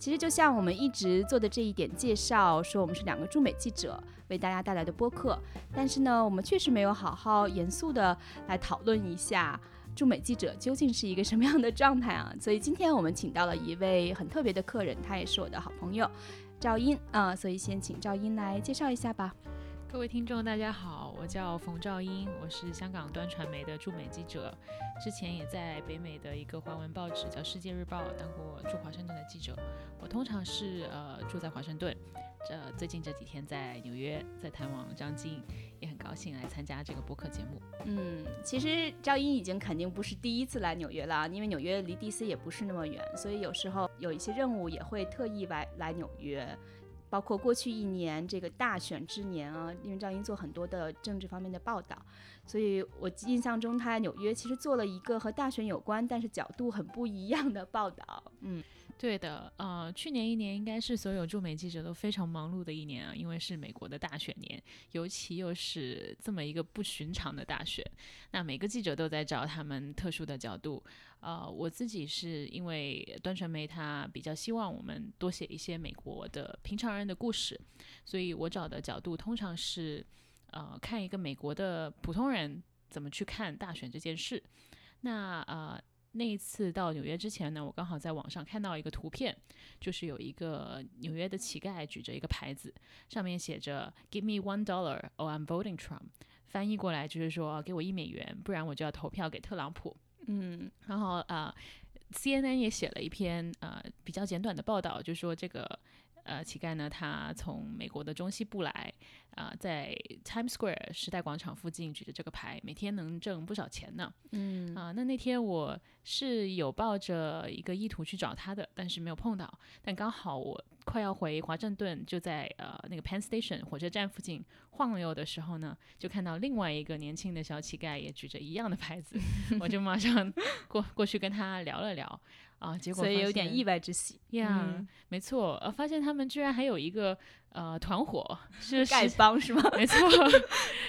其实就像我们一直做的这一点介绍，说我们是两个驻美记者为大家带来的播客，但是呢，我们确实没有好好严肃的来讨论一下驻美记者究竟是一个什么样的状态啊。所以今天我们请到了一位很特别的客人，他也是我的好朋友赵英啊，所以先请赵英来介绍一下吧。各位听众，大家好，我叫冯兆英，我是香港端传媒的驻美记者，之前也在北美的一个华文报纸叫《世界日报》当过驻华盛顿的记者。我通常是呃住在华盛顿，这最近这几天在纽约，在探望张晶，也很高兴来参加这个播客节目。嗯，其实赵英已经肯定不是第一次来纽约了，因为纽约离 DC 也不是那么远，所以有时候有一些任务也会特意来来纽约。包括过去一年这个大选之年啊，因为赵英做很多的政治方面的报道，所以我印象中他在纽约其实做了一个和大选有关，但是角度很不一样的报道。嗯。对的，呃，去年一年应该是所有驻美记者都非常忙碌的一年啊，因为是美国的大选年，尤其又是这么一个不寻常的大选，那每个记者都在找他们特殊的角度。呃，我自己是因为端传媒他比较希望我们多写一些美国的平常人的故事，所以我找的角度通常是，呃，看一个美国的普通人怎么去看大选这件事。那呃。那一次到纽约之前呢，我刚好在网上看到一个图片，就是有一个纽约的乞丐举着一个牌子，上面写着 “Give me one dollar or I'm voting Trump”，翻译过来就是说给我一美元，不然我就要投票给特朗普。嗯，然后啊，CNN 也写了一篇呃比较简短的报道，就说这个。呃，乞丐呢，他从美国的中西部来，啊，在 Times Square 时代广场附近举着这个牌，每天能挣不少钱呢。嗯，啊，那那天我是有抱着一个意图去找他的，但是没有碰到。但刚好我快要回华盛顿，就在呃那个 Penn Station 火车站附近晃悠的时候呢，就看到另外一个年轻的小乞丐也举着一样的牌子，我就马上过过去跟他聊了聊。啊，结果所以有点意外之喜呀，没错，呃，发现他们居然还有一个呃团伙，是丐帮是吗？没错，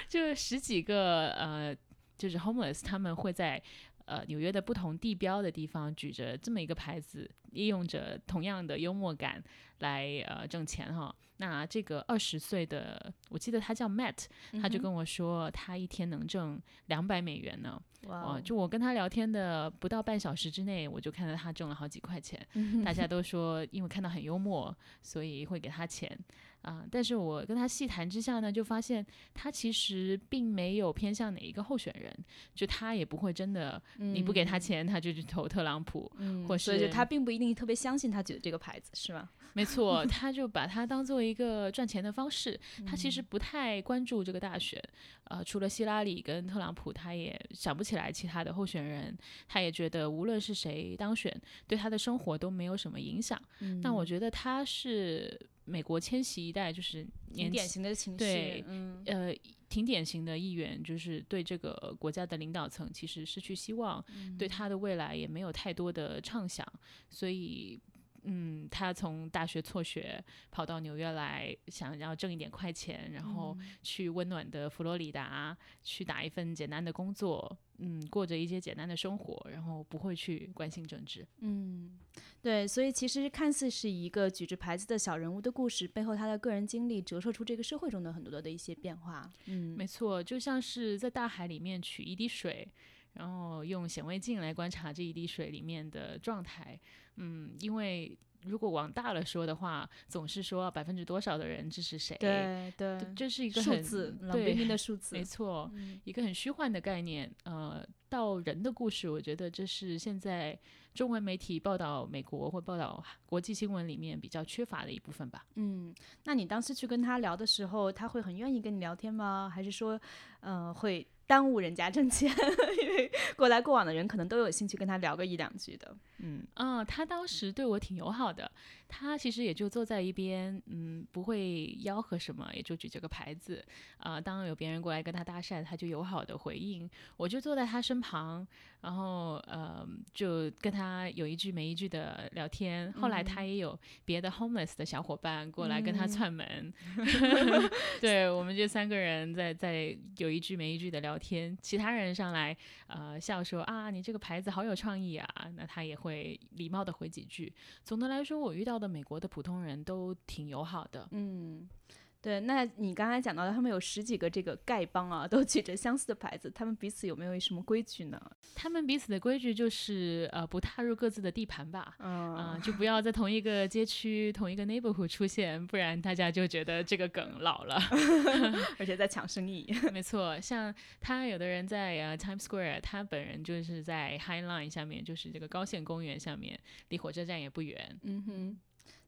就十几个呃，就是 homeless，他们会在呃纽约的不同地标的地方举着这么一个牌子，利用着同样的幽默感来呃挣钱哈。那这个二十岁的，我记得他叫 Matt，他就跟我说，他一天能挣两百美元呢。哇！就我跟他聊天的不到半小时之内，我就看到他挣了好几块钱。大家都说，因为看到很幽默，所以会给他钱啊。但是我跟他细谈之下呢，就发现他其实并没有偏向哪一个候选人，就他也不会真的，你不给他钱，他就去投特朗普，或是所以就他并不一定特别相信他举的这个牌子，是吗？没错，他就把它当做一个赚钱的方式。他其实不太关注这个大选，呃，除了希拉里跟特朗普，他也想不起。起来，其他的候选人，他也觉得无论是谁当选，对他的生活都没有什么影响。那我觉得他是美国千禧一代，就是挺典型的情绪，对，呃，挺典型的议员，就是对这个国家的领导层其实失去希望，对他的未来也没有太多的畅想，所以。嗯，他从大学辍学跑到纽约来，想要挣一点快钱，然后去温暖的佛罗里达去打一份简单的工作，嗯，过着一些简单的生活，然后不会去关心政治。嗯，对，所以其实看似是一个举着牌子的小人物的故事，背后他的个人经历折射出这个社会中的很多的一些变化。嗯，没错，就像是在大海里面取一滴水。然后用显微镜来观察这一滴水里面的状态，嗯，因为如果往大了说的话，总是说百分之多少的人支持谁，对对，这是一个数字，冷冰冰的数字，没错，一个很虚幻的概念，呃，到人的故事，我觉得这是现在中文媒体报道美国或报道国际新闻里面比较缺乏的一部分吧。嗯，那你当时去跟他聊的时候，他会很愿意跟你聊天吗？还是说，嗯，会？耽误人家挣钱，因为过来过往的人可能都有兴趣跟他聊个一两句的。嗯嗯，他当时对我挺友好的，他其实也就坐在一边，嗯，不会吆喝什么，也就举着个牌子。啊，当有别人过来跟他搭讪，他就友好的回应。我就坐在他身旁，然后呃，就跟他有一句没一句的聊天。后来他也有别的 homeless 的小伙伴过来跟他串门，对我们这三个人在在有一句没一句的聊。天，其他人上来，呃，笑说啊，你这个牌子好有创意啊，那他也会礼貌的回几句。总的来说，我遇到的美国的普通人都挺友好的，嗯。对，那你刚才讲到的，他们有十几个这个丐帮啊，都举着相似的牌子，他们彼此有没有什么规矩呢？他们彼此的规矩就是，呃，不踏入各自的地盘吧，嗯，就不要在同一个街区、同一个 neighborhood 出现，不然大家就觉得这个梗老了，而且在抢生意。没错，像他有的人在呃 Times Square，他本人就是在 High Line 下面，就是这个高线公园下面，离火车站也不远。嗯哼。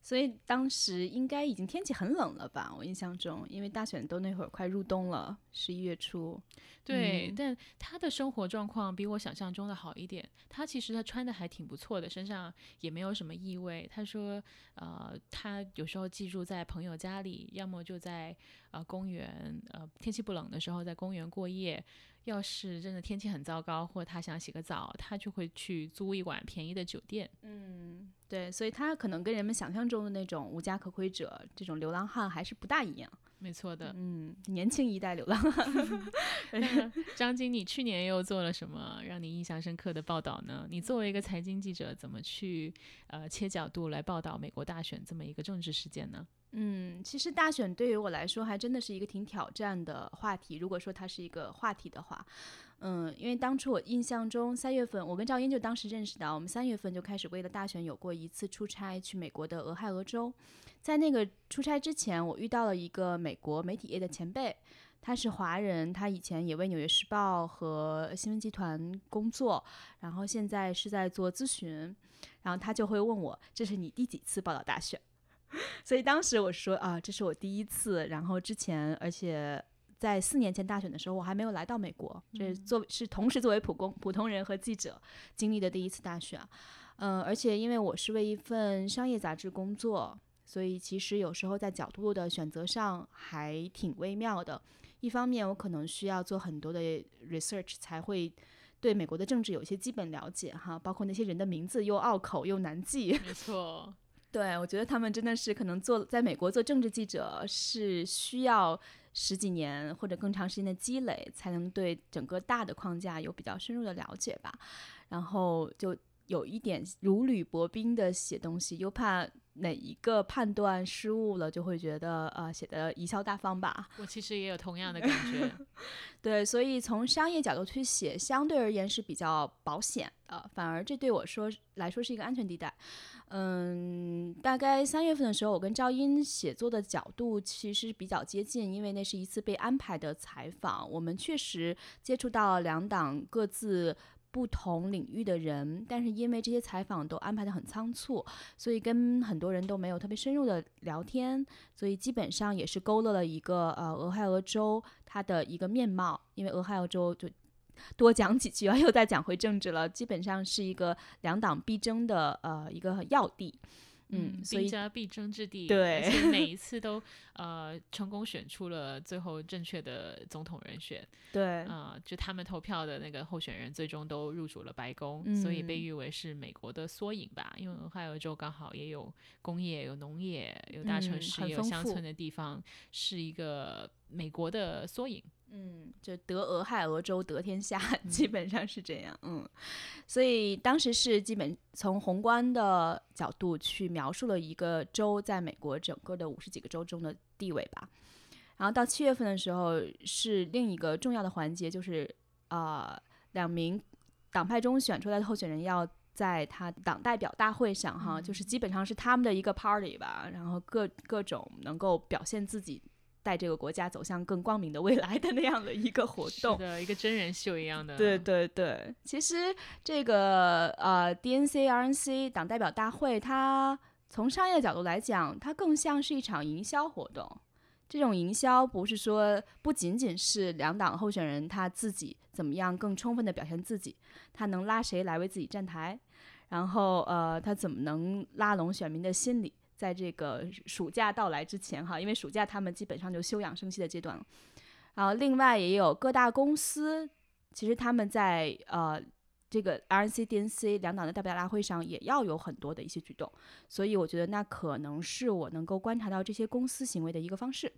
所以当时应该已经天气很冷了吧？我印象中，因为大选都那会儿快入冬了，十一月初。对，但他的生活状况比我想象中的好一点。他其实他穿的还挺不错的，身上也没有什么异味。他说，呃，他有时候寄住在朋友家里，要么就在呃公园，呃天气不冷的时候在公园过夜。要是真的天气很糟糕，或者他想洗个澡，他就会去租一晚便宜的酒店。嗯，对，所以他可能跟人们想象中的那种无家可归者、这种流浪汉还是不大一样。没错的，嗯，年轻一代流浪汉。张晶，你去年又做了什么让你印象深刻的报道呢？你作为一个财经记者，怎么去呃切角度来报道美国大选这么一个政治事件呢？嗯，其实大选对于我来说还真的是一个挺挑战的话题。如果说它是一个话题的话，嗯，因为当初我印象中三月份，我跟赵英就当时认识的，我们三月份就开始为了大选有过一次出差去美国的俄亥俄州。在那个出差之前，我遇到了一个美国媒体业的前辈，他是华人，他以前也为《纽约时报》和新闻集团工作，然后现在是在做咨询，然后他就会问我：“这是你第几次报道大选？”所以当时我说啊，这是我第一次。然后之前，而且在四年前大选的时候，我还没有来到美国。这作是同时作为普工普通人和记者经历的第一次大选。嗯，而且因为我是为一份商业杂志工作，所以其实有时候在角度的选择上还挺微妙的。一方面，我可能需要做很多的 research 才会对美国的政治有一些基本了解哈，包括那些人的名字又拗口又难记。没错。对，我觉得他们真的是可能做在美国做政治记者是需要十几年或者更长时间的积累，才能对整个大的框架有比较深入的了解吧。然后就有一点如履薄冰的写东西，又怕哪一个判断失误了，就会觉得呃写的贻笑大方吧。我其实也有同样的感觉。对，所以从商业角度去写，相对而言是比较保险的，反而这对我说来说是一个安全地带。嗯，大概三月份的时候，我跟赵英写作的角度其实比较接近，因为那是一次被安排的采访，我们确实接触到两党各自不同领域的人，但是因为这些采访都安排的很仓促，所以跟很多人都没有特别深入的聊天，所以基本上也是勾勒了一个呃俄亥俄州它的一个面貌，因为俄亥俄州就。多讲几句啊，又再讲回政治了。基本上是一个两党必争的呃一个要地，嗯，所以必争之地。对，而且 每一次都呃成功选出了最后正确的总统人选。对，啊，就他们投票的那个候选人最终都入主了白宫，所以被誉为是美国的缩影吧。因为俄亥俄州刚好也有工业、有农业、有大城市、有乡村的地方，是一个美国的缩影。嗯，就得俄亥俄州得天下，基本上是这样。嗯，所以当时是基本从宏观的角度去描述了一个州在美国整个的五十几个州中的地位吧。然后到七月份的时候是另一个重要的环节，就是啊，两名党派中选出来的候选人要在他党代表大会上哈，就是基本上是他们的一个 party 吧，然后各各种能够表现自己。带这个国家走向更光明的未来的那样的一个活动。的一个真人秀一样的。对对对，其实这个呃 DNC RNC 党代表大会，它从商业角度来讲，它更像是一场营销活动。这种营销不是说不仅仅是两党候选人他自己怎么样更充分的表现自己，他能拉谁来为自己站台，然后呃他怎么能拉拢选民的心理，在这个暑假到来之前哈，因为暑假他们基本上就休养生息的阶段了。然后另外也有各大公司，其实他们在呃这个 RNC、DNC 两党的代表大会上也要有很多的一些举动，所以我觉得那可能是我能够观察到这些公司行为的一个方式。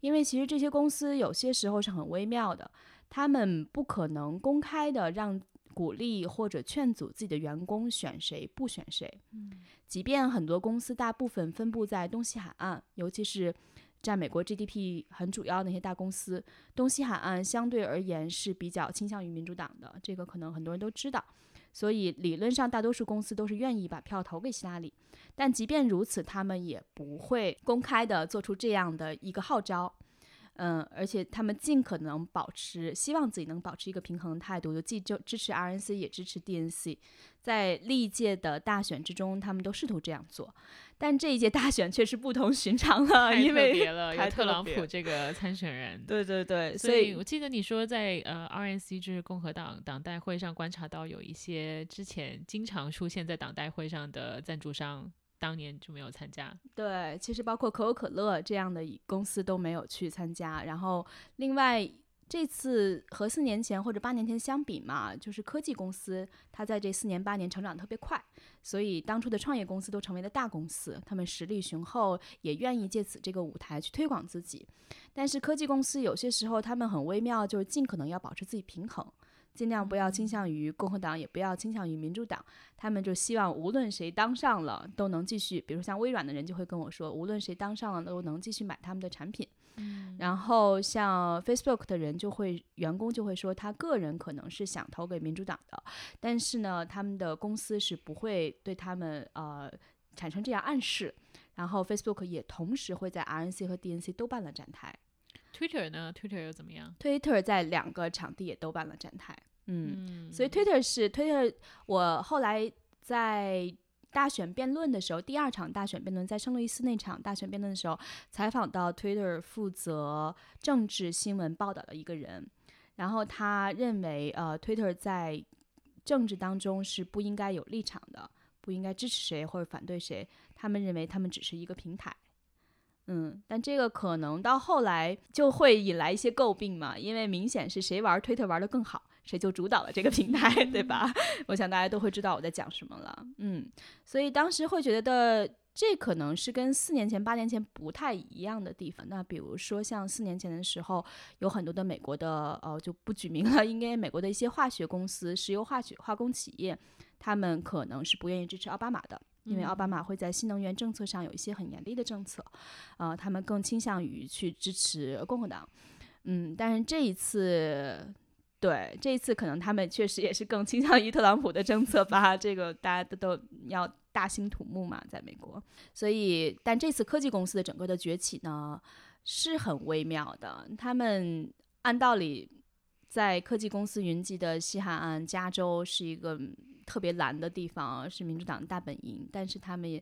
因为其实这些公司有些时候是很微妙的，他们不可能公开的让鼓励或者劝阻自己的员工选谁不选谁。嗯，即便很多公司大部分分布在东西海岸，尤其是占美国 GDP 很主要的那些大公司，东西海岸相对而言是比较倾向于民主党的，这个可能很多人都知道。所以理论上，大多数公司都是愿意把票投给希拉里，但即便如此，他们也不会公开的做出这样的一个号召。嗯，而且他们尽可能保持，希望自己能保持一个平衡态度，就既就支持 RNC 也支持 DNC。在历届的大选之中，他们都试图这样做，但这一届大选却是不同寻常了，因为别了，有特朗普这个参选人。对对对，所所以我记得你说在呃 RNC 就是共和党党代会上观察到有一些之前经常出现在党代会上的赞助商，当年就没有参加。对，其实包括可口可乐这样的公司都没有去参加。然后，另外这次和四年前或者八年前相比嘛，就是科技公司它在这四年八年成长特别快，所以当初的创业公司都成为了大公司，他们实力雄厚，也愿意借此这个舞台去推广自己。但是科技公司有些时候他们很微妙，就是尽可能要保持自己平衡。尽量不要倾向于共和党，也不要倾向于民主党。他们就希望无论谁当上了，都能继续。比如像微软的人就会跟我说，无论谁当上了，都能继续买他们的产品。嗯然后像 Facebook 的人就会，员工就会说，他个人可能是想投给民主党的，但是呢，他们的公司是不会对他们呃产生这样暗示。然后 Facebook 也同时会在 RNC 和 DNC 都办了展台。Twitter 呢？Twitter 又怎么样？Twitter 在两个场地也都办了展台，嗯，嗯，所以 Twitter 是 Twitter，我后来在大选辩论的时候，第二场大选辩论在圣路易斯那场大选辩论的时候，采访到 Twitter 负责政治新闻报道的一个人，然后他认为呃 Twitter 在政治当中是不应该有立场的，不应该支持谁或者反对谁，他们认为他们只是一个平台。嗯，但这个可能到后来就会引来一些诟病嘛，因为明显是谁玩 Twitter 玩的更好，谁就主导了这个平台，对吧？我想大家都会知道我在讲什么了。嗯，所以当时会觉得这可能是跟四年前、八年前不太一样的地方。那比如说像四年前的时候，有很多的美国的呃就不举名了，应该美国的一些化学公司、石油化学化工企业，他们可能是不愿意支持奥巴马的。因为奥巴马会在新能源政策上有一些很严厉的政策，呃，他们更倾向于去支持共和党，嗯，但是这一次，对这一次可能他们确实也是更倾向于特朗普的政策吧，这个大家都都要大兴土木嘛，在美国，所以，但这次科技公司的整个的崛起呢是很微妙的，他们按道理在科技公司云集的西海岸，加州是一个。特别蓝的地方是民主党的大本营，但是他们也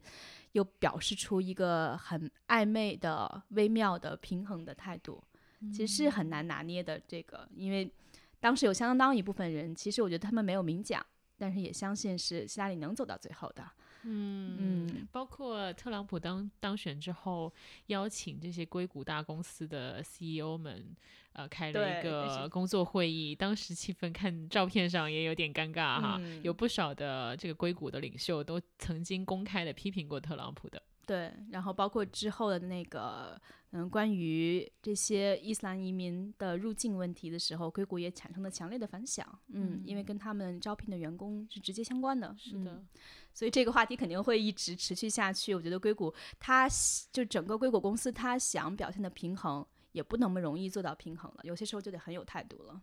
又表示出一个很暧昧的、微妙的平衡的态度，其实是很难拿捏的。这个，因为当时有相当一部分人，其实我觉得他们没有明讲，但是也相信是希拉里能走到最后的。嗯嗯，包括特朗普当当选之后，邀请这些硅谷大公司的 CEO 们，呃，开了一个工作会议。当时气氛看照片上也有点尴尬哈，嗯有不少的这个硅谷的领袖都曾经公开的批评过特朗普的。对，然后包括之后的那个，嗯，关于这些伊斯兰移民的入境问题的时候，硅谷也产生了强烈的反响。嗯，因为跟他们招聘的员工是直接相关的。是的，嗯所以这个话题肯定会一直持续下去。我觉得硅谷它就整个硅谷公司，它想表现的平衡，也不那么容易做到平衡了。有些时候就得很有态度了。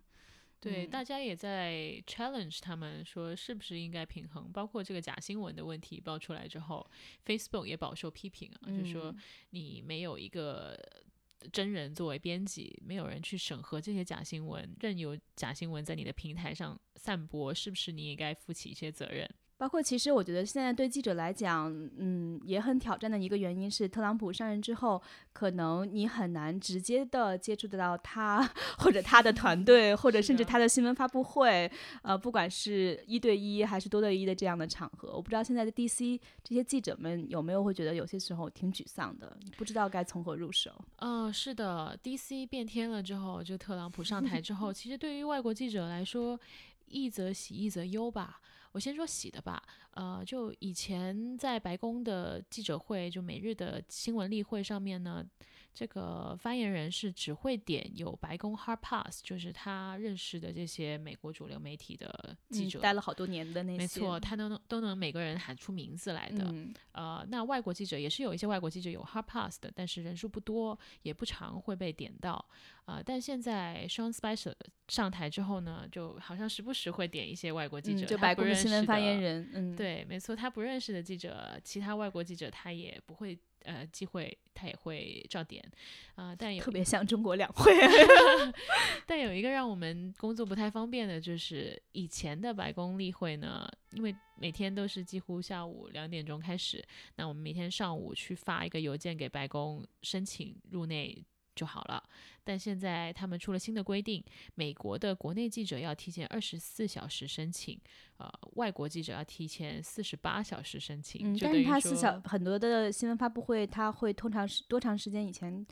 对，嗯大家也在 challenge 他们说是不是应该平衡，包括这个假新闻的问题爆出来之后，Facebook 也饱受批评啊，就说嗯你没有一个真人作为编辑，没有人去审核这些假新闻，任由假新闻在你的平台上散播，是不是你也该负起一些责任？包括其实我觉得现在对记者来讲，嗯，也很挑战的一个原因是，特朗普上任之后，可能你很难直接的接触得到他或者他的团 队，或者甚至他的新闻发布会，呃，不管是一对一还是多对一的这样的场合，我不知道现在的 DC 这些记者们有没有会觉得有些时候挺沮丧的，不知道该从何入手。嗯，是的，DC 变天了之后，就特朗普上台之后，其实对于外国记者来说，一则喜，一则忧吧。我先说喜的吧，呃，就以前在白宫的记者会，就每日的新闻例会上面呢。这个发言人是只会点有白宫 hard pass，就是他认识的这些美国主流媒体的记者，待了好多年的那些，没错，他都能都能每个人喊出名字来的。呃，那外国记者也是有一些外国记者有 hard pass 的，但是人数不多，也不常会被点到。啊，但现在 Sean Spicer 上台之后呢，就好像时不时会点一些外国记者，就白宫的新闻发言人，嗯，对，没错，他不认识的记者，其他外国记者他也不会。呃，机会他也会照点，啊，但有特别像中国两会，但有一个让我们工作不太方便的，就是以前的白宫例会呢，因为每天都是几乎下午两点钟开始，那我们每天上午去发一个邮件给白宫申请入内。就好了，但现在他们出了新的规定，美国的国内记者要提前二十四小时申请，呃，外国记者要提前四十八小时申请。嗯，但是他四小很多的新闻发布会，他会通常是多长时间以前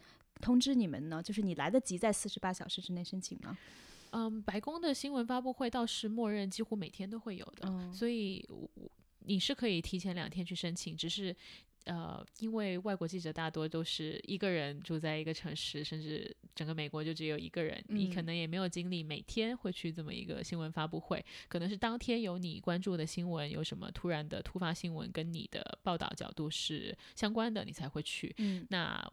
通知你们呢？就是你来得及在四十八小时之内申请吗？嗯，白宫的新闻发布会倒是默认几乎每天都会有的，所以你是可以提前两天去申请，只是。呃，因为外国记者大多都是一个人住在一个城市，甚至整个美国就只有一个人，你可能也没有精力每天会去这么一个新闻发布会，可能是当天有你关注的新闻，有什么突然的突发新闻跟你的报道角度是相关的，你才会去。嗯，那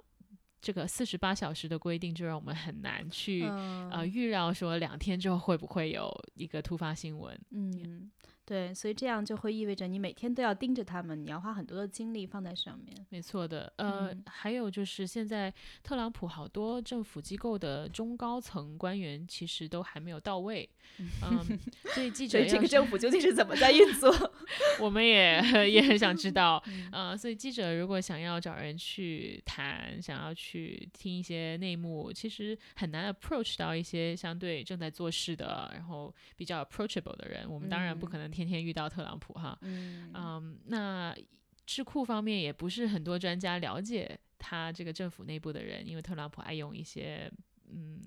这个四十八小时的规定就让我们很难去呃预料说两天之后会不会有一个突发新闻。嗯。对，所以这样就会意味着你每天都要盯着他们，你要花很多的精力放在上面。没错的，呃，还有就是现在特朗普好多政府机构的中高层官员其实都还没有到位，嗯，所以记 者这个政府究竟是怎么在运作？我们也也很想知道，呃，所以记者如果想要找人去谈，想要去听一些内幕，其实很难 approach 到一些相对正在做事的，然后比较 approachable 的人。我们当然不可能。天天遇到特朗普哈，嗯，那智库方面也不是很多专家了解他这个政府内部的人，因为特朗普爱用一些嗯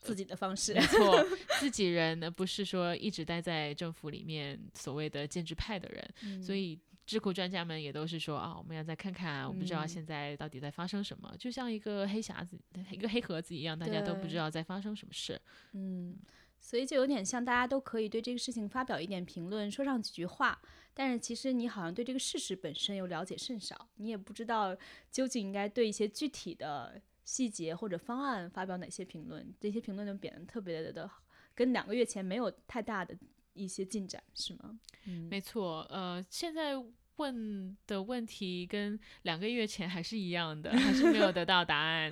自己的方式，没错，自己人呢不是说一直待在政府里面所谓的建制派的人，所以智库专家们也都是说啊，我们要再看看，我不知道现在到底在发生什么，就像一个黑匣子、一个黑盒子一样，大家都不知道在发生什么事，嗯。所以就有点像大家都可以对这个事情发表一点评论，说上几句话，但是其实你好像对这个事实本身又了解甚少，你也不知道究竟应该对一些具体的细节或者方案发表哪些评论。这些评论都变得特别的，跟两个月前没有太大的一些进展，是吗？嗯，没错。呃，现在问的问题跟两个月前还是一样的，还是没有得到答案。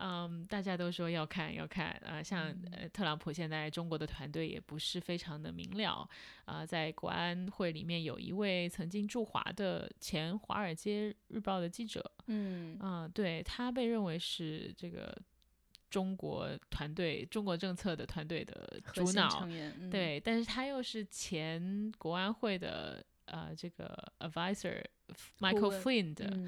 嗯，大家都说要看要看啊，像呃特朗普现在中国的团队也不是非常的明了啊，在国安会里面有一位曾经驻华的前《华尔街日报》的记者，嗯。啊，对他被认为是这个中国团队、中国政策的团队的主脑，对，但是他又是前国安会的呃这个 advisor Michael Flynn 的。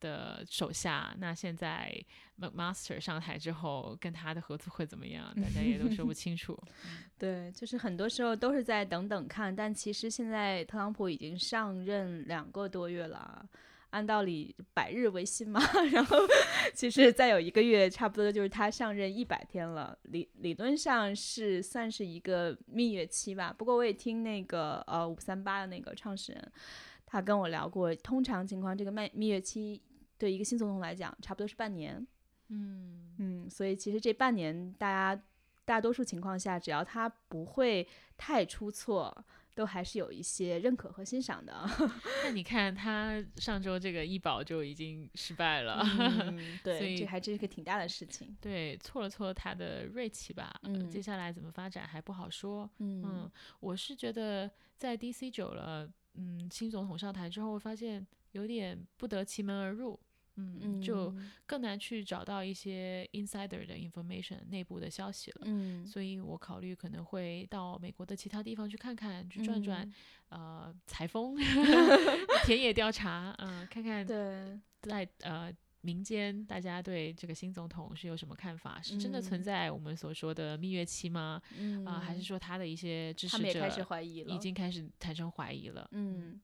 的手下，那现在 McMaster 上台之后，跟他的合作会怎么样？大家也都说不清楚。对，就是很多时候都是在等等看，但其实现在特朗普已经上任两个多月了，按道理百日维新嘛，然后其实再有一个月，差不多就是他上任一百天了，理理论上是算是一个蜜月期吧。不过我也听那个呃五三八的那个创始人，他跟我聊过，通常情况这个蜜蜜月期。对一个新总统来讲，差不多是半年。嗯嗯，所以其实这半年，大家大多数情况下，只要他不会太出错都还是有一些认可和欣赏的。那 你看他上周这个医保就已经失败了，嗯、对，所以这还真是个挺大的事情。对，挫了挫他的锐气吧。嗯接下来怎么发展还不好说。嗯嗯，我是觉得在 DC 久了，嗯，新总统上台之后，发现有点不得其门而入。嗯，就更难去找到一些 insider 的 information 内部的消息了。嗯，所以我考虑可能会到美国的其他地方去看看，去转转，嗯呃，采风、田野调查，嗯、看看对，在呃民间大家对这个新总统是有什么看法？是真的存嗯在我们所说的蜜月期吗？嗯啊、还是说他的一些支持者已经开始产生怀疑了？嗯，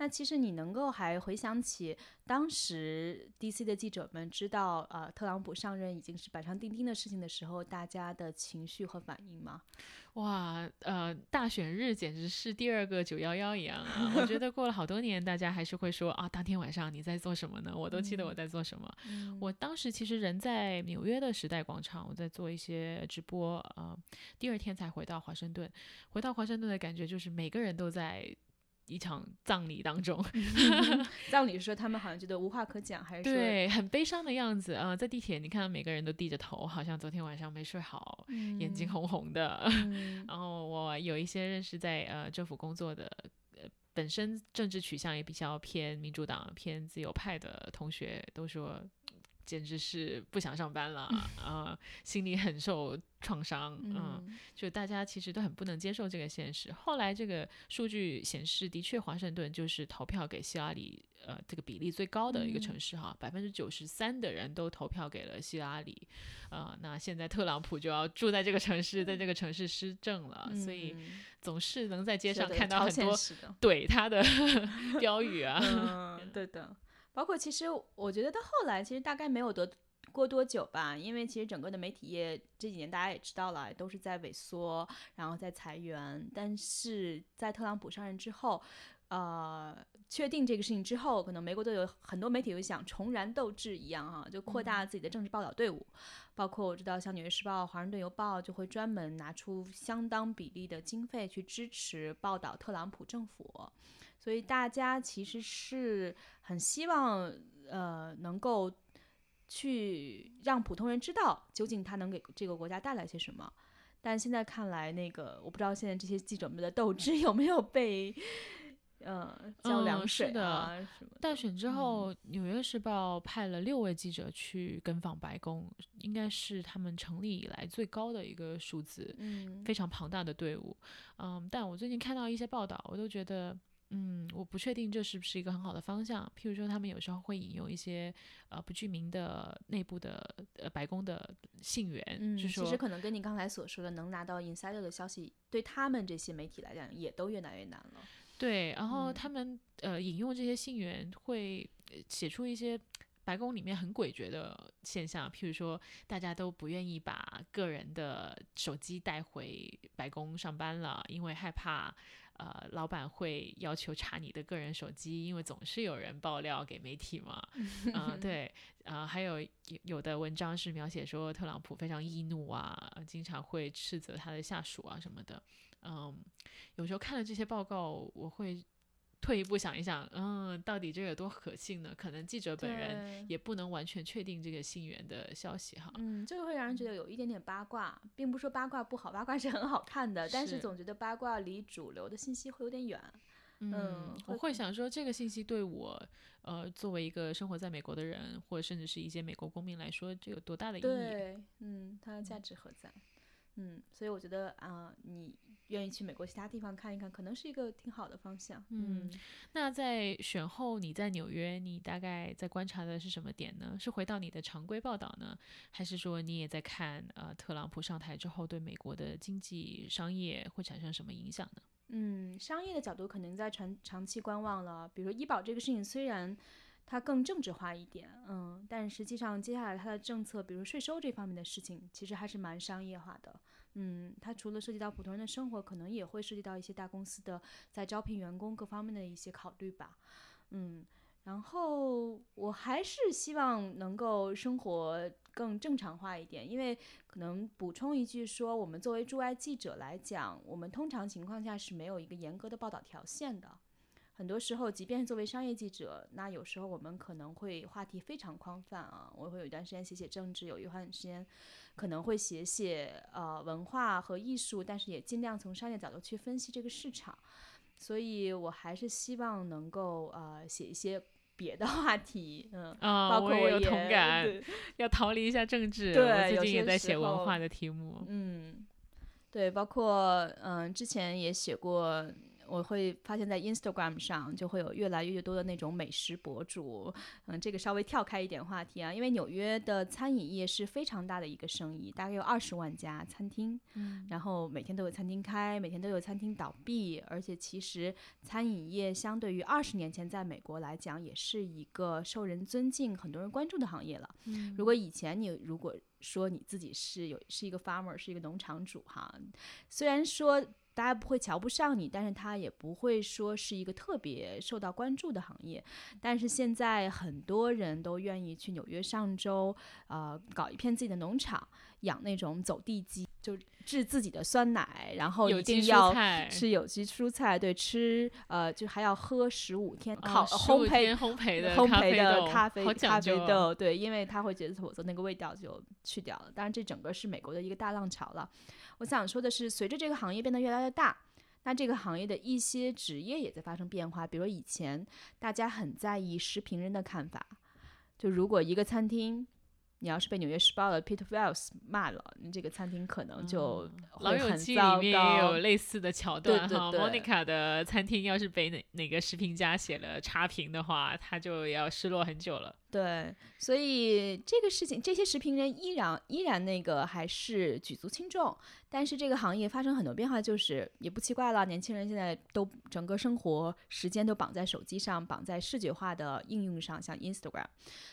那其实你能够还回想起当时 DC 的记者们知道呃特朗普上任已经是板上钉钉的事情的时候，大家的情绪和反应吗？哇，呃，大选日简直是第二个九幺幺一样啊！我觉得过了好多年，大家还是会说啊，当天晚上你在做什么呢？我都记得我在做什么。嗯我当时其实人在纽约的时代广场，我在做一些直播，呃，第二天才回到华盛顿。回到华盛顿的感觉就是每个人都在一场葬礼当中，葬礼说他们好像觉得无话可讲，还是说对，很悲伤的样子啊、呃在地铁，你看到每个人都低着头，好像昨天晚上没睡好，眼睛红红的。嗯 然后我有一些认识在呃政府工作的，呃，本身政治取向也比较偏民主党、偏自由派的同学，都说简直是不想上班了，啊、心里很受创伤，嗯。嗯就大家其实都很不能接受这个现实。后来这个数据显示，的确华盛顿就是投票给希拉里，呃，这个比例最高的一个城市哈，百分之九十三的人都投票给了希拉里，呃，那现在特朗普就要住在这个城市，在这个城市施政了，所以嗯总是能在街上看到很多怼他的 标语啊。嗯，对的。包括其实我觉得到后来，其实大概没有得过多久吧，因为其实整个的媒体业这几年大家也知道了，都是在萎缩，然后在裁员。但是在特朗普上任之后，呃，确定这个事情之后，可能美国都有很多媒体会想重燃斗志一样哈、就扩大自己的政治报道队伍。包括我知道像《纽约时报》《华盛顿邮报》就会专门拿出相当比例的经费去支持报道特朗普政府。所以大家其实是很希望，呃，能够去让普通人知道究竟他能给这个国家带来些什么。但现在看来，那个我不知道现在这些记者们的斗志有没有被，呃，浇嗯凉水啊、什么的。大选之后，纽约时报》派了六位记者去跟访白宫，应该是他们成立以来最高的一个数字。嗯，非常庞大的队伍，嗯，但我最近看到一些报道，我都觉得，嗯，我不确定这是不是一个很好的方向。譬如说，他们有时候会引用一些呃不具名的内部的呃白宫的信源，嗯，是说其实可能跟你刚才所说的，能拿到 insider 的消息，对他们这些媒体来讲，也都越来越难了。对，然后嗯他们、呃引用这些信源会呃写出一些。白宫里面很诡谲的现象，譬如说，大家都不愿意把个人的手机带回白宫上班了，因为害怕，呃，老板会要求查你的个人手机，因为总是有人爆料给媒体嘛。嗯、对，啊、还有有有的文章是描写说特朗普非常易怒啊，经常会斥责他的下属啊什么的。嗯，有时候看了这些报告，我会退一步想一想，嗯，到底这有多可信呢？可能记者本人也不能完全确定这个信源的消息哈。嗯，这个会让人觉得有一点点八卦，并不是说八卦不好，八卦是很好看的，但是是总觉得八卦离主流的信息会有点远。嗯我会会想说，这个信息对我，呃，作为一个生活在美国的人，或者甚至是一些美国公民来说，这有多大的意义？对，嗯，它的价值何在？嗯，所以我觉得啊、你愿意去美国其他地方看一看，可能是一个挺好的方向。嗯那在选后，你在纽约，你大概在观察的是什么点呢？是回到你的常规报道呢，还是说你也在看呃特朗普上台之后对美国的经济商业会产生什么影响呢？嗯，商业的角度可能在长长期观望了。比如说医保这个事情，虽然它更政治化一点，嗯，但实际上接下来它的政策，比如税收这方面的事情，其实还是蛮商业化的。嗯，它除了涉及到普通人的生活，可能也会涉及到一些大公司的在招聘员工各方面的一些考虑吧。嗯，然后我还是希望能够生活更正常化一点。因为可能补充一句说，我们作为驻外记者来讲，我们通常情况下是没有一个严格的报道条线的。很多时候，即便是作为商业记者，那有时候我们可能会话题非常宽泛啊。我会有一段时间写写政治，有一段时间可能会写写呃文化和艺术，但是也尽量从商业角度去分析这个市场。所以我还是希望能够呃写一些别的话题，嗯，包括我也有同感，要逃离一下政治。对我最近也在写文化的题目。嗯，对，包括嗯，之前也写过，我会发现，在 Instagram 上就会有越来越多的那种美食博主。嗯，这个稍微跳开一点话题啊，因为纽约的餐饮业是非常大的一个生意，大概有二十万家餐厅，嗯然后每天都有餐厅开，每天都有餐厅倒闭，而且其实餐饮业相对于二十年前在美国来讲，也是一个受人尊敬、很多人关注的行业了。嗯如果以前你如果说你自己是有是一个 farmer，是一个农场主哈，虽然说大家不会瞧不上你，但是他也不会说是一个特别受到关注的行业。但是现在很多人都愿意去纽约上周，呃，搞一片自己的农场，养那种走地鸡，就制自己的酸奶，然后一定要吃有机蔬菜，对，吃呃就还要喝十五天哦烤、15烘焙烘焙的烘咖啡焙的豆咖啡豆，对，因为他会觉得否则那个味道就去掉了。当然，这整个是美国的一个大浪潮了。我想说的是，随着这个行业变得越来越大，那这个行业的一些职业也在发生变化。比如以前大家很在意食评人的看法，就如果一个餐厅。你要是被《纽约时报》的 Peter Wells 骂了，你这个餐厅可能就嗯老会很友记糟里面也有类似的桥段哈。Monica 的餐厅要是被哪哪个食评家写了差评的话，他就要失落很久了。对，所以这个事情，这些食评人依然依然那个还是举足轻重，但是这个行业发生很多变化，就是也不奇怪了。年轻人现在都整个生活时间都绑在手机上，绑在视觉化的应用上，像 Instagram，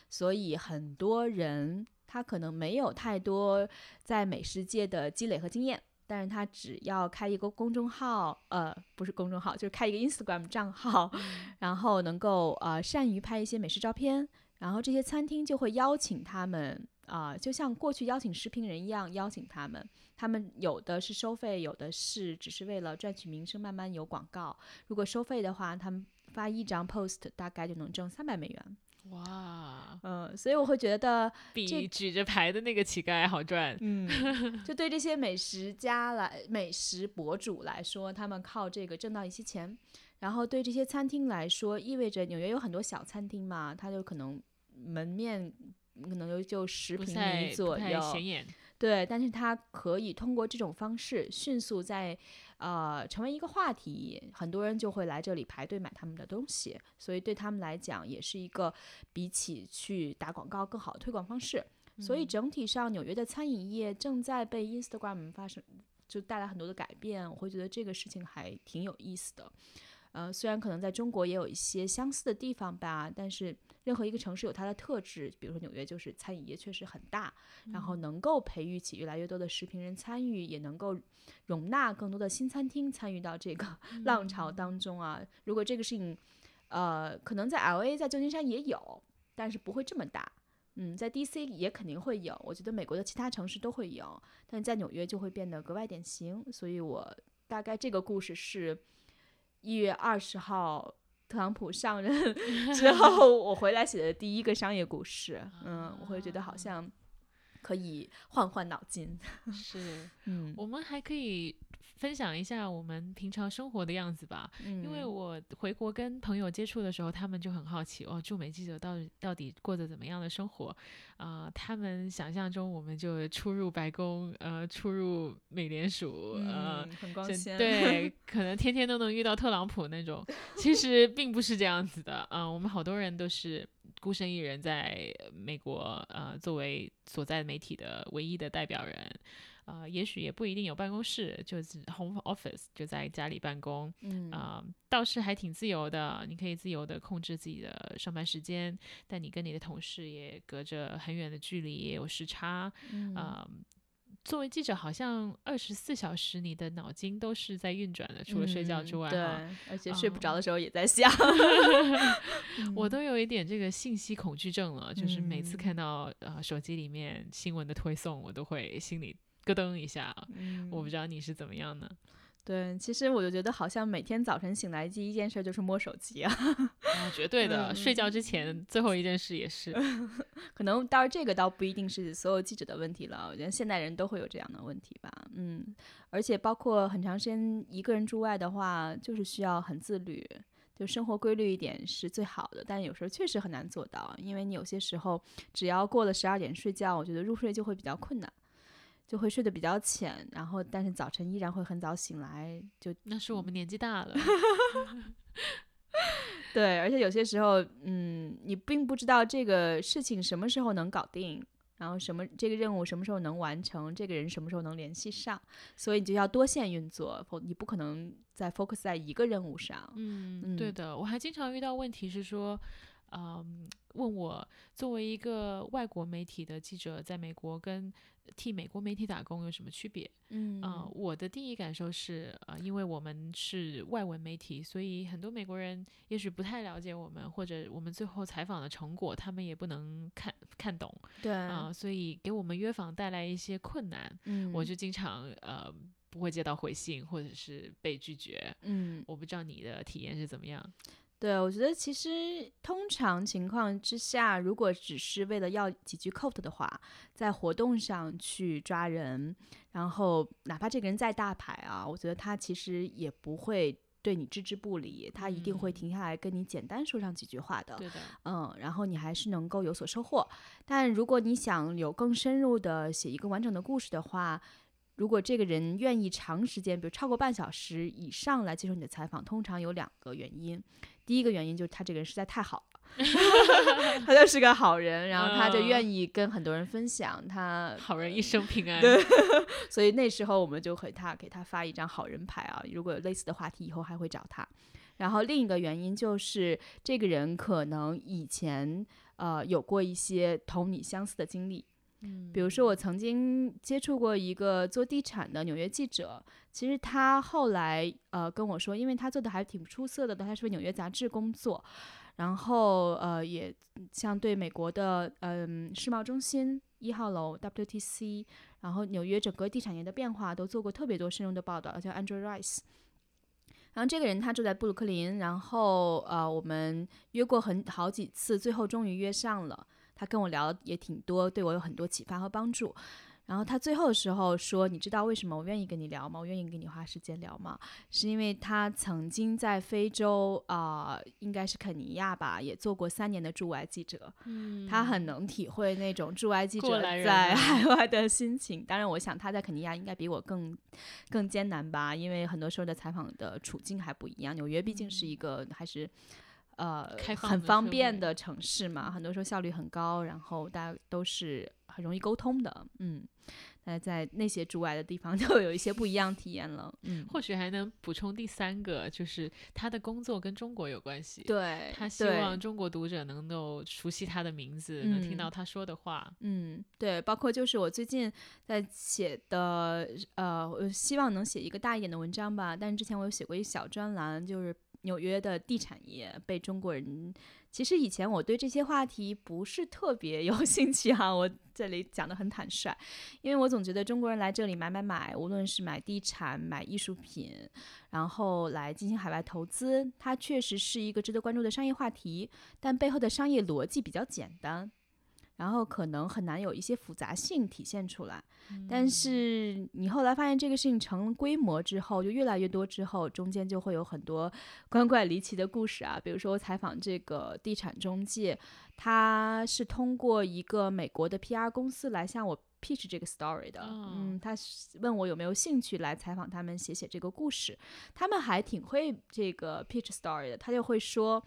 所以很多人他可能没有太多在美食界的积累和经验。但是他只要开一个公众号，呃，不是公众号，就是开一个 Instagram 账号，然后能够呃善于拍一些美食照片，然后这些餐厅就会邀请他们啊、就像过去邀请食评人一样邀请他们。他们有的是收费，有的是只是为了赚取名声，慢慢有广告。如果收费的话，他们发一张 post 大概就能挣三百美元。哇，嗯，所以我会觉得，比举着牌的那个乞丐好赚。嗯，就对这些美食家来、美食博主来说，他们靠这个挣到一些钱。然后对这些餐厅来说，意味着纽约有很多小餐厅嘛，它就可能门面可能就就十平米左右，显眼，对，但是它可以通过这种方式迅速在呃成为一个话题，很多人就会来这里排队买他们的东西，所以对他们来讲也是一个比起去打广告更好的推广方式。所以整体上，纽约的餐饮业正在被 Instagram 发生就带来很多的改变，我会觉得这个事情还挺有意思的。呃，虽然可能在中国也有一些相似的地方吧，但是任何一个城市有它的特质，比如说纽约就是餐饮业确实很大，然后能够培育起越来越多的食品人参与，也能够容纳更多的新餐厅参与到这个浪潮当中啊。如果这个事情，呃，可能在 L A 在旧金山也有，但是不会这么大。嗯，在 DC 也肯定会有，我觉得美国的其他城市都会有，但在纽约就会变得格外典型。所以我大概这个故事是一月二十号特朗普上任 之后，我回来写的第一个商业故事。嗯，我会觉得好像可以换换脑筋。是嗯，我们还可以分享一下我们平常生活的样子吧。因为嗯我回国跟朋友接触的时候，他们就很好奇哦，驻美记者到底到底过着怎么样的生活啊、他们想象中我们就出入白宫，呃，出入美联署，呃。嗯很光鲜。对，可能天天都能遇到特朗普那种，其实并不是这样子的。嗯、我们好多人都是孤身一人在美国，呃，作为所在媒体的唯一的代表人。呃，也许也不一定有办公室，就是 home office，就在家里办公。嗯啊、倒是还挺自由的，你可以自由的控制自己的上班时间，但你跟你的同事也隔着很远的距离，也有时差，嗯啊、作为记者，好像二十四小时你的脑筋都是在运转的，除了睡觉之外，对，而且睡不着的时候也在想。我都有一点这个信息恐惧症了，就是每次看到呃手机里面新闻的推送，我都会心里咯噔一下。我不知道你是怎么样的。对，其实我就觉得好像每天早晨醒来第一件事就是摸手机啊，啊，绝对的，睡觉之前最后一件事也是。可能到这个倒不一定是所有记者的问题了，我觉得现代人都会有这样的问题吧。嗯，而且包括很长时间一个人住外的话，就是需要很自律，就生活规律一点是最好的。但有时候确实很难做到，因为你有些时候只要过了十二点睡觉，我觉得入睡就会比较困难。就会睡得比较浅，然后但是早晨依然会很早醒来，就那是我们年纪大了。对，而且有些时候，嗯，你并不知道这个事情什么时候能搞定，然后什么这个任务什么时候能完成，这个人什么时候能联系上，所以你就要多线运作，否你不可能再 focus 在一个任务上。嗯，对的，我还经常遇到问题是说。嗯，问我作为一个外国媒体的记者，在美国跟替美国媒体打工有什么区别？嗯，我的第一感受是，呃，因为我们是外文媒体，所以很多美国人也许不太了解我们，或者我们最后采访的成果，他们也不能看看懂。对，啊，所以给我们约访带来一些困难。嗯，我就经常呃不会接到回信，或者是被拒绝。嗯，我不知道你的体验是怎么样。对，我觉得其实通常情况之下，如果只是为了要几句 quote 的话，在活动上去抓人，然后哪怕这个人再大牌啊，我觉得他其实也不会对你置之不理，他一定会停下来跟你简单说上几句话的。对的，嗯，然后你还是能够有所收获。但如果你想有更深入的写一个完整的故事的话，如果这个人愿意长时间，比如超过半小时以上来接受你的采访，通常有两个原因。第一个原因就是他这个人实在太好了，他就是个好人，然后他就愿意跟很多人分享他好人一生平安。对，所以那时候我们就给他给他发一张好人牌啊，如果有类似的话题，以后还会找他。然后另一个原因就是这个人可能以前呃有过一些同你相似的经历。嗯，比如说我曾经接触过一个做地产的纽约记者，其实他后来呃跟我说，因为他做的还挺出色的，他是为纽约杂志工作，然后呃也像对美国的嗯世贸中心一号楼 WTC，然后纽约整个地产业的变化都做过特别多深入的报道，叫 Andrew Rice。然后这个人他住在布鲁克林，然后呃我们约过很好几次，最后终于约上了。他跟我聊也挺多，对我有很多启发和帮助。然后他最后的时候说：“你知道为什么我愿意跟你聊吗？我愿意跟你花时间聊吗？是因为他曾经在非洲啊，应该是肯尼亚吧，也做过三年的驻外记者。嗯，他很能体会那种驻外记者在海外的心情。当然，我想他在肯尼亚应该比我更更艰难吧，因为很多时候的采访的处境还不一样。纽约毕竟是一个还是。”呃，很方便的城市嘛，很多时候效率很高，然后大家都是很容易沟通的，嗯，那在那些驻外的地方 就有一些不一样体验了，嗯，或许还能补充第三个，就是他的工作跟中国有关系，对他希望中国读者能够熟悉他的名字，能听到他说的话，嗯，对，包括就是我最近在写的，呃，我希望能写一个大一点的文章吧，但是之前我有写过一小专栏，就是。纽约的地产业被中国人，其实以前我对这些话题不是特别有 兴趣哈，我这里讲的很坦率，因为我总觉得中国人来这里买买买，无论是买地产、买艺术品，然后来进行海外投资，它确实是一个值得关注的商业话题，但背后的商业逻辑比较简单。然后可能很难有一些复杂性体现出来，但是你后来发现这个事情成规模之后，就越来越多之后，中间就会有很多 怪怪离奇的故事啊。比如说我采访这个地产中介，他是通过一个美国的 PR 公司来向我 pitch 这个 story 的，嗯，他问我有没有兴趣来采访他们写写这个故事，他们还挺会这个 pitch story 的，他就会说。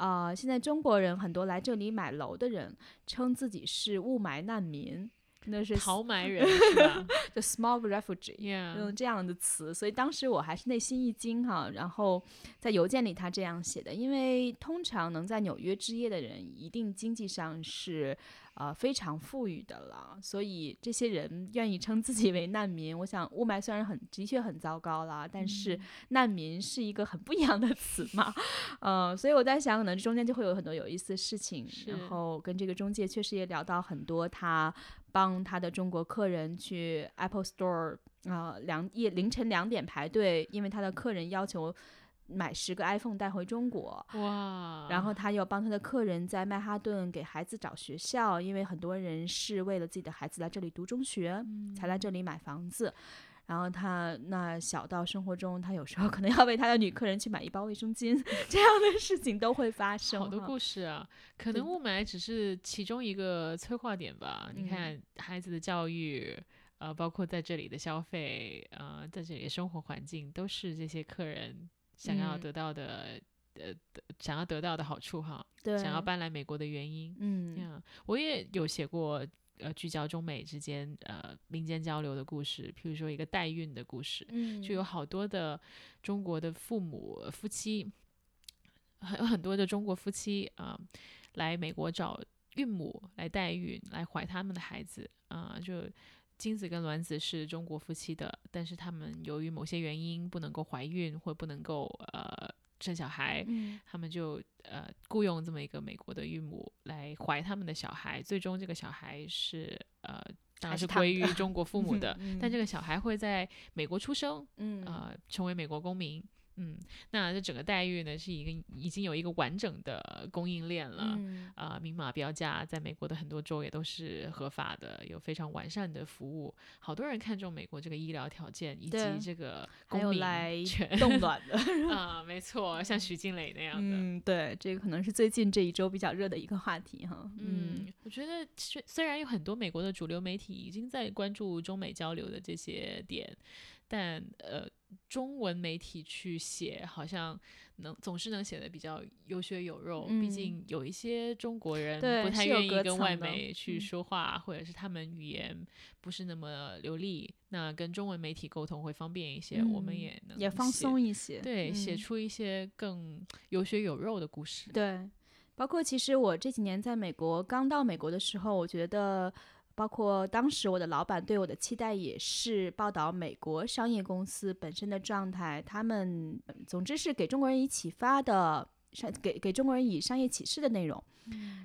啊，现在中国人很多来这里买楼的人称自己是雾霾难民，那是逃埋 人是吧？就 smog refugee，用这样的词，所以当时我还是内心一惊哈。然后在邮件里他这样写的，因为通常能在纽约置业的人，一定经济上是呃非常富裕的了，所以这些人愿意称自己为难民。我想雾霾虽然很的确很糟糕啦，但是难民是一个很不一样的 词嘛，呃，所以我在想，可能中间就会有很多有意思的事情。然后跟这个中介确实也聊到很多，他帮他的中国客人去 Apple Store 啊两夜凌晨两点排队，因为他的客人要求。买十个 iPhone 带回中国，哇！然后他又帮他的客人在曼哈顿给孩子找学校，因为很多人是为了自己的孩子来这里读中学，才来这里买房子。然后他那小到生活中，他有时候可能要为他的女客人去买一包卫生巾，这样的事情都会发生。好多故事啊，可能雾霾只是其中一个催化点吧。你看孩子的教育，呃，包括在这里的消费，呃，在这里的生活环境，都是这些客人。想要得到的，呃，想要得到的好处哈，对，想要搬来美国的原因，嗯，我也有写过，呃，聚焦中美之间呃民间交流的故事，譬如说一个代孕的故事，嗯，就有好多的中国的父母夫妻，很有很多的中国夫妻啊，来美国找孕母来代孕，来怀他们的孩子啊，就。精子跟卵子是中国夫妻的，但是他们由于某些原因不能够怀孕或不能够呃生小孩，他们就呃雇佣这么一个美国的孕母来怀他们的小孩，最终这个小孩是呃当然是归于中国父 母的，但这个小孩会在美国出生，嗯呃成为美国公民。嗯，那这整个待遇呢，是一个已经有一个完整的供应链了。啊，明码标价，在美国的很多州也都是合法的，有非常完善的服务。好多人看重美国这个医疗条件以及这个公民权。冻卵的啊，没错，像徐静蕾那样的。嗯，对，这个可能是最近这一周比较热的一个话题哈。嗯，我觉得虽虽然有很多美国的主流媒体已经在关注中美交流的这些点。但呃，中文媒体去写，好像能总是能写的比较有血有肉。毕竟有一些中国人不太愿意跟外媒去说话，或者是他们语言不是那么流利，那跟中文媒体沟通会方便一些。我们也能也放松一些，对，写出一些更有血有肉的故事。对，包括其实我这几年在美国刚到美国的时候，我觉得。包括当时我的老板对我的期待也是报道美国商业公司本身的状态，他们总之是给中国人以启发的，商给给中国人以商业启示的内容。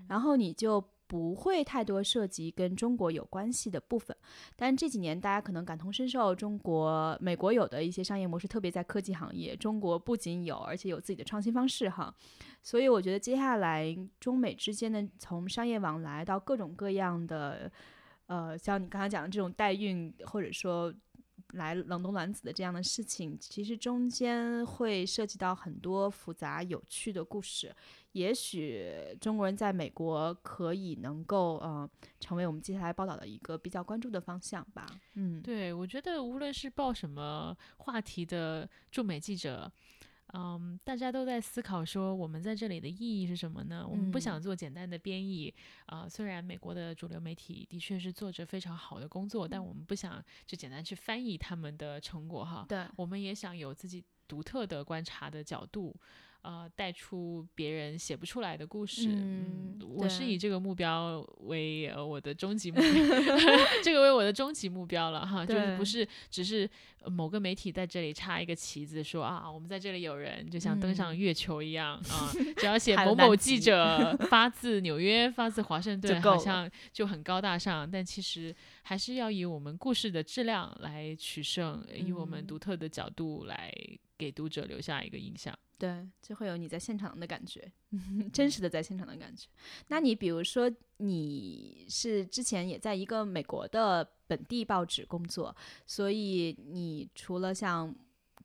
然后你就不会太多涉及跟中国有关系的部分。但这几年大家可能感同身受，中国美国有的一些商业模式，特别在科技行业，中国不仅有，而且有自己的创新方式哈。所以我觉得接下来中美之间的从商业往来到各种各样的。呃，像你刚才讲的这种代孕，或者说来冷冻卵子的这样的事情，其实中间会涉及到很多复杂有趣的故事。也许中国人在美国可以能够呃成为我们接下来报道的一个比较关注的方向吧。嗯，对，我觉得无论是报什么话题的驻美记者。嗯，大家都在思考说，我们在这里的意义是什么呢？我们不想做简单的编译啊。虽然美国的主流媒体的确是做着非常好的工作，但我们不想就简单去翻译他们的成果哈。对，我们也想有自己独特的观察的角度。呃，带出别人写不出来的故事。嗯，我是以这个目标为呃我的终极目标 这个为我的终极目标了哈，就是不是只是某个媒体在这里插一个旗子说啊，我们在这里有人，就像登上月球一样 啊，只要写某某记者 发自纽约，发自华盛顿，好像就很高大上。但其实还是要以我们故事的质量来取胜，以我们独特的角度来给读者留下一个印象。对，就会有你在现场的感觉，真实的在现场的感觉。那你比如说，你是之前也在一个美国的本地报纸工作，所以你除了像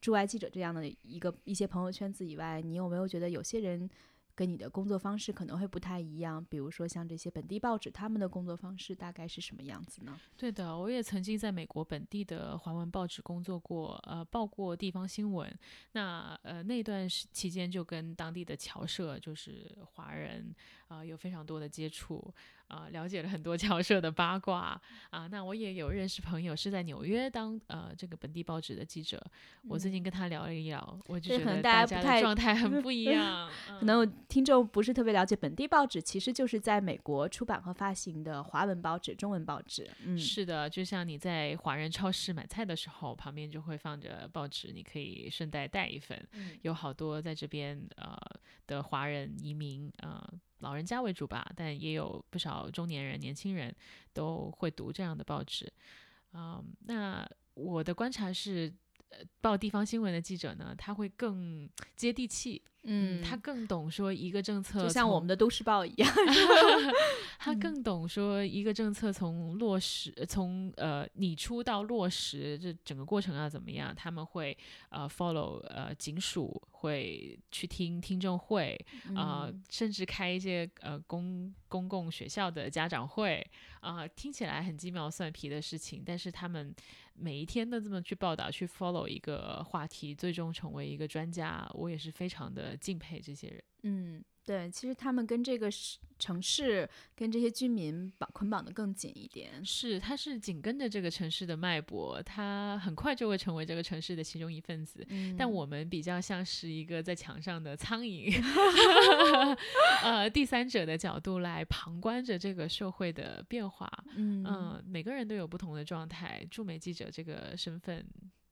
驻外记者这样的一个一些朋友圈子以外，你有没有觉得有些人？跟你的工作方式可能会不太一样，比如说像这些本地报纸，他们的工作方式大概是什么样子呢？对的，我也曾经在美国本地的华文报纸工作过，呃，报过地方新闻。那呃那段期间就跟当地的侨社，就是华人，啊，有非常多的接触。啊、了解了很多侨社的八卦啊。那我也有认识朋友是在纽约当呃这个本地报纸的记者，我最近跟他聊了一聊，我就觉得大家的状态很 不一样。可能听众不是特别了解本地报纸，其实就是在美国出版和发行的华文报纸、中文报纸。嗯，是的，就像你在华人超市买菜的时候，旁边就会放着报纸，你可以顺带带一份。嗯有好多在这边呃的华人移民，呃老人家为主吧，但也有不少中年人、年轻人都会读这样的报纸。嗯、那我的观察是。呃，报地方新闻的记者呢，他会更接地气，嗯，他更懂说一个政策，就像我们的《都市报》一样。他更懂说一个政策从落实，从呃拟出到落实这整个过程要怎么样，他们会呃 follow 呃警署，会去听听证会，啊、嗯甚至开一些呃公公共学校的家长会，啊、听起来很鸡毛蒜皮的事情，但是他们每一天都这么去报道，去 follow 一个话题，最终成为一个专家，我也是非常的敬佩这些人。嗯，对，其实他们跟这个城市、跟这些居民绑捆绑的更紧一点。是，他是紧跟着这个城市的脉搏，他很快就会成为这个城市的其中一份子。嗯但我们比较像是一个在墙上的苍蝇，呃，第三者的角度来旁观着这个社会的变化。嗯嗯、每个人都有不同的状态。驻美记者这个身份，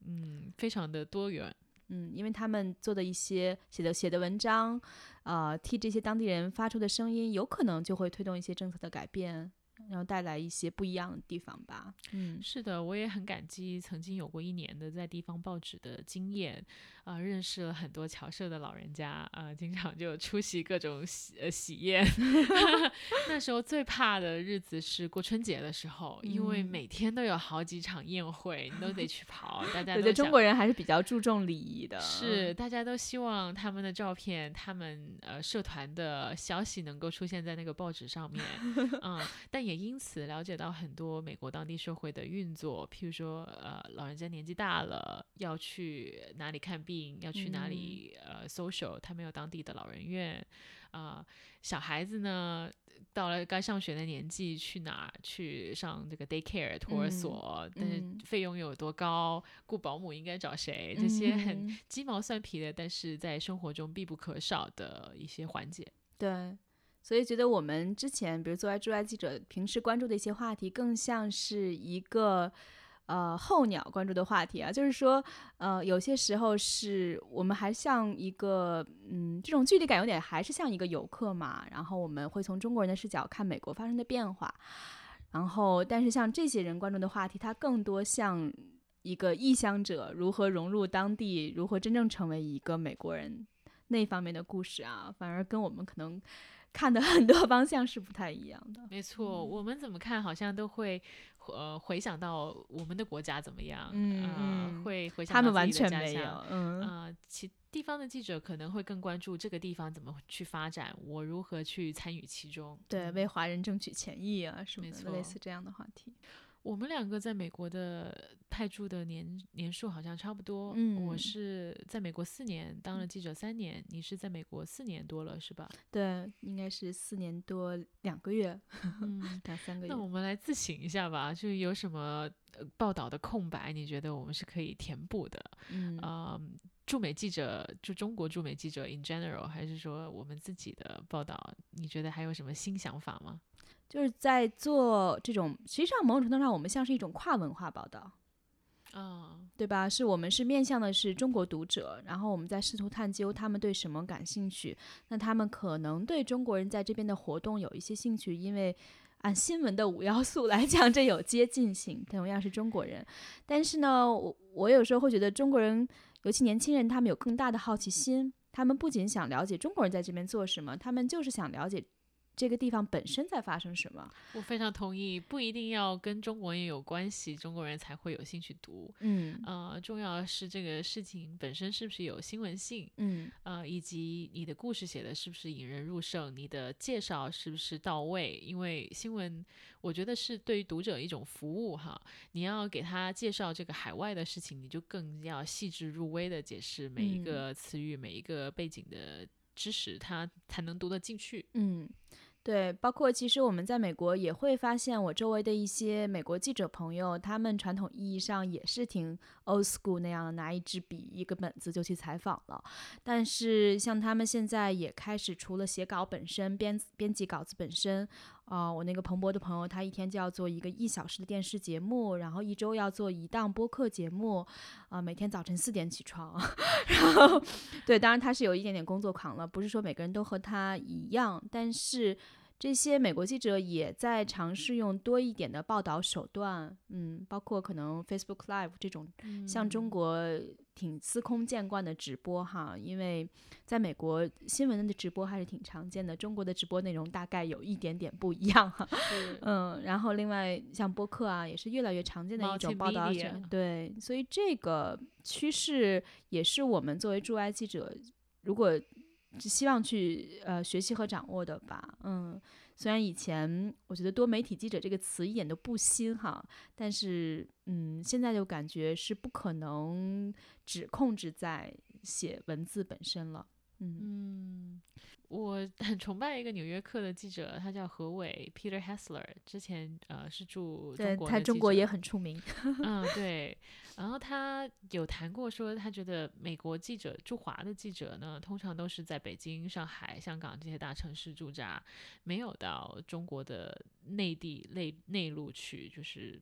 嗯，非常的多元。嗯，因为他们做的一些写的写的文章，呃，替这些当地人发出的声音，有可能就会推动一些政策的改变，然后带来一些不一样的地方吧。嗯是的，我也很感激曾经有过一年的在地方报纸的经验，啊、认识了很多侨社的老人家，啊、经常就出席各种喜呃喜宴。那时候最怕的日子是过春节的时候，因为嗯每天都有好几场宴会，你都得去跑，大家我觉得中国人还是比较注重礼仪的。是，大家都希望他们的照片、他们呃社团的消息能够出现在那个报纸上面，嗯，但也因此了解到很多美国当地社会的运作，譬如说呃老人家年纪大了要去哪里看病，要去哪里、呃 social，他们有当地的老人院，啊、小孩子呢。到了该上学的年纪，去哪儿去上这个 daycare 托儿嗯所？但是嗯费用又有多高？雇保姆应该找谁？这些很嗯鸡毛蒜皮的，但是在生活中必不可少的一些环节。对，所以觉得我们之前，比如作为驻外记者，平时关注的一些话题，更像是一个呃候鸟关注的话题啊，就是说，呃，有些时候是我们还像一个，嗯，这种距离感有点还是像一个游客嘛，然后我们会从中国人的视角看美国发生的变化，然后，但是像这些人关注的话题，它更多像。一个异乡者如何融入当地，如何真正成为一个美国人，那方面的故事啊，反而跟我们可能看的 很多方向是不太一样的。没错，我们怎么看好像都会呃回想到我们的国家怎么样，嗯会回想他们完到自己的全没有家乡，嗯呃，其地方的记者可能会更关注这个地方怎么去发展，我如何去参与其中。对，嗯为华人争取权益啊什么没的，类似这样的话题。我们两个在美国的派驻的年年数好像差不多。我嗯是在美国四年，当了记者三年，你是在美国四年多了是吧？对，应该是四年多两个月，嗯，两三个月那。我们来自省一下吧，就有什么、呃报道的空白，你觉得我们是可以填补的？嗯呃，驻美记者，就中国驻美记者 in general，还是说我们自己的报道，你觉得还有什么新想法吗？就是在做这种，实际上某种程度上，我们像是一种跨文化报道。啊、对吧？是我们是面向的是中国读者，然后我们在试图探究他们对什么感兴趣。那他们可能对中国人在这边的活动有一些兴趣，因为按新闻的五要素来讲，这有接近性，同样是中国人。但是呢，我我有时候会觉得中国人，尤其年轻人，他们有更大的好奇心，他们不仅想了解中国人在这边做什么，他们就是想了解。这个地方本身在发生什么？我非常同意，不一定要跟中国人有关系，中国人才会有兴趣读。嗯呃，重要的是这个事情本身是不是有新闻性，嗯呃，以及你的故事写的是不是引人入胜，你的介绍是不是到位？因为新闻，我觉得是对于读者一种服务哈。你要给他介绍这个海外的事情，你就更要细致入微的解释每一嗯个词语、每一个背景的知识，他才能读得进去。嗯，对，包括其实我们在美国也会发现，我周围的一些美国记者朋友，他们传统意义上也是挺 old school 那样的，拿一支笔、一个本子就去采访了。但是像他们现在也开始，除了写稿本身、编编辑稿子本身，啊，我那个彭博的朋友，他一天就要做一个一小时的电视节目，然后一周要做一档播客节目，啊，每天早晨四点起床，然后对，当然他是有一点点工作狂了，不是说每个人都和他一样，但是。这些美国记者也在尝试用多一点的报道手段，嗯，包括可能 Facebook Live 这种，像中国挺司空见惯的直播哈，因为在美国新闻的直播还是挺常见的，中国的直播内容大概有一点点不一样哈，嗯，然后另外像播客啊，也是越来越常见的一种报道对，所以这个趋势也是我们作为驻外记者，如果。只希望去呃学习和掌握的吧，嗯，虽然以前我觉得多媒体记者这个词一点都不新哈，但是嗯，现在就感觉是不可能只控制在写文字本身了，嗯。我 很崇拜一个纽约客的记者，他叫何伟 Peter Hessler，之前呃是驻中国，他中国也很出名。嗯，对。然后他有谈过说，他觉得美国记者驻华的记者呢，通常都是在北京、上海、香港这些大城市驻扎，没有到中国的内地内内陆去，就是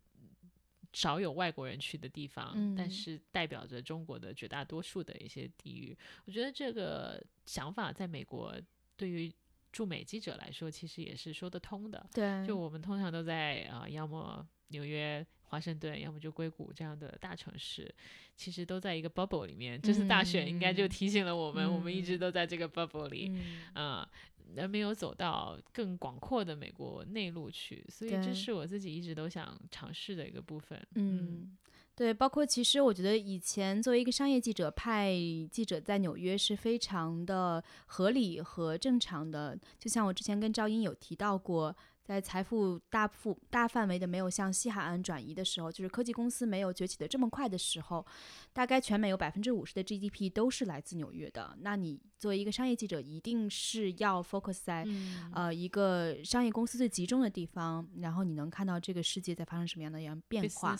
少有外国人去的地方，但是代表着中国的绝大多数的一些地域。我觉得这个想法在美国。对于驻美记者来说，其实也是说得通的。对，就我们通常都在啊，要么纽约、华盛顿，要么就硅谷这样的大城市，其实都在一个 bubble 里面。这次大选应该就提醒了我们，我们一直都在这个 bubble 里，啊，而没有走到更广阔的美国内陆去。所以这是我自己一直都想尝试的一个部分。嗯。对，包括其实我觉得以前作为一个商业记者派记者在纽约是非常的合理和正常的，就像我之前跟赵英有提到过。在财富大富大范围的没有向西海岸转移的时候，就是科技公司没有崛起的这么快的时候，大概全美有百分之五十的 GDP 都是来自纽约的。那你作为一个商业记者，一定是要 focus 在呃一个商业公司最集中的地方，然后你能看到这个世界在发生什么样的样变化。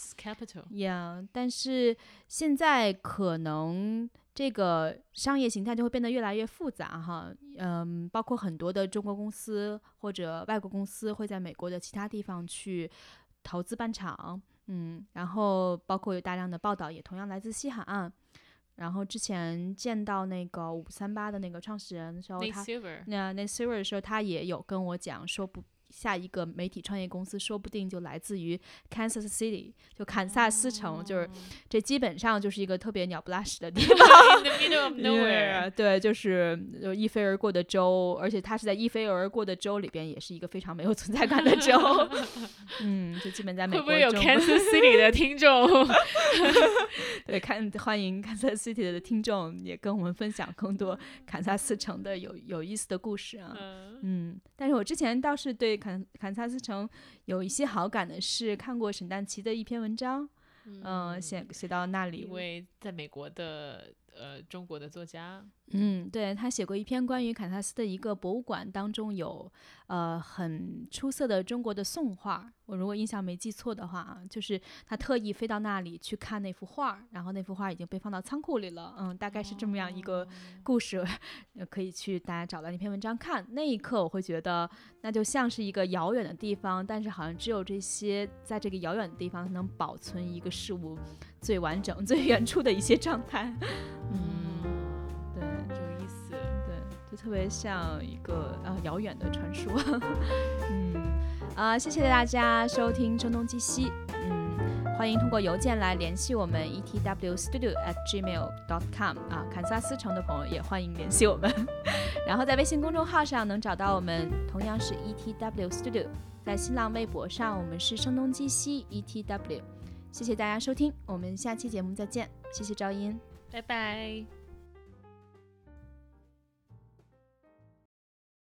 Yeah，但是现在可能。这个商业形态就会变得越来越复杂哈，嗯，包括很多的中国公司或者外国公司会在美国的其他地方去投资办厂，嗯，然后包括有大量的报道也同样来自西海岸，然后之前见到那个五三八的那个创始人的时候，他那那 Silver 的时候，他也有跟我讲说不。下一个媒体创业公司说不定就来自于 Kansas City，就堪萨斯城，就是这基本上就是一个特别鸟不拉屎的地 方。对，就是就一飞而过的州，而且它是在一飞而过的州里边，也是一个非常没有存在感的州。嗯，就基本在美国。会不会有 Kansas City 的听众？对，看欢迎 Kansas City 的听众也跟我们分享更多堪萨斯城的有有意思的故事啊。嗯，但是我之前倒是对。堪堪萨斯城有一些好感的是看过沈丹奇的一篇文章，嗯，写写到那里，因为在美国的呃中国的作家。嗯，对他写过一篇关于堪萨斯的一个博物馆，当中有呃很出色的中国的宋画。我如果印象没记错的话啊，就是他特意飞到那里去看那幅画，然后那幅画已经被放到仓库里了。嗯，大概是这么样一个故事，可以去大家找到那篇文章看。那一刻我会觉得，那就像是一个遥远的地方，但是好像只有这些在这个遥远的地方能保存一个事物最完整、最原初的一些状态。嗯。特别像一个呃遥远的传说，嗯啊，谢谢大家收听《声东击西》，嗯，欢迎通过邮件来联系我们 etwstudio@gmail.com 啊，堪萨斯城的朋友也欢迎联系我们，然后在微信公众号上能找到我们，同样是 etwstudio，在新浪微博上我们是声东击西 etw，谢谢大家收听，我们下期节目再见，谢谢赵音，拜拜。